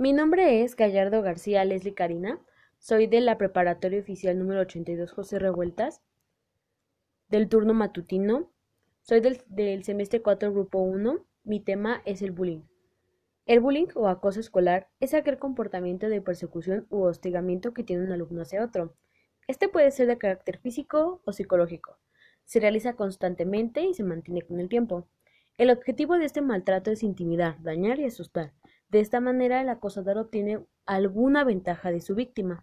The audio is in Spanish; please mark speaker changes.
Speaker 1: Mi nombre es Gallardo García Leslie Karina. Soy de la Preparatoria Oficial número 82 José Revueltas, del turno matutino. Soy del, del semestre 4, grupo 1. Mi tema es el bullying. El bullying o acoso escolar es aquel comportamiento de persecución u hostigamiento que tiene un alumno hacia otro. Este puede ser de carácter físico o psicológico. Se realiza constantemente y se mantiene con el tiempo. El objetivo de este maltrato es intimidar, dañar y asustar. De esta manera el acosador obtiene alguna ventaja de su víctima.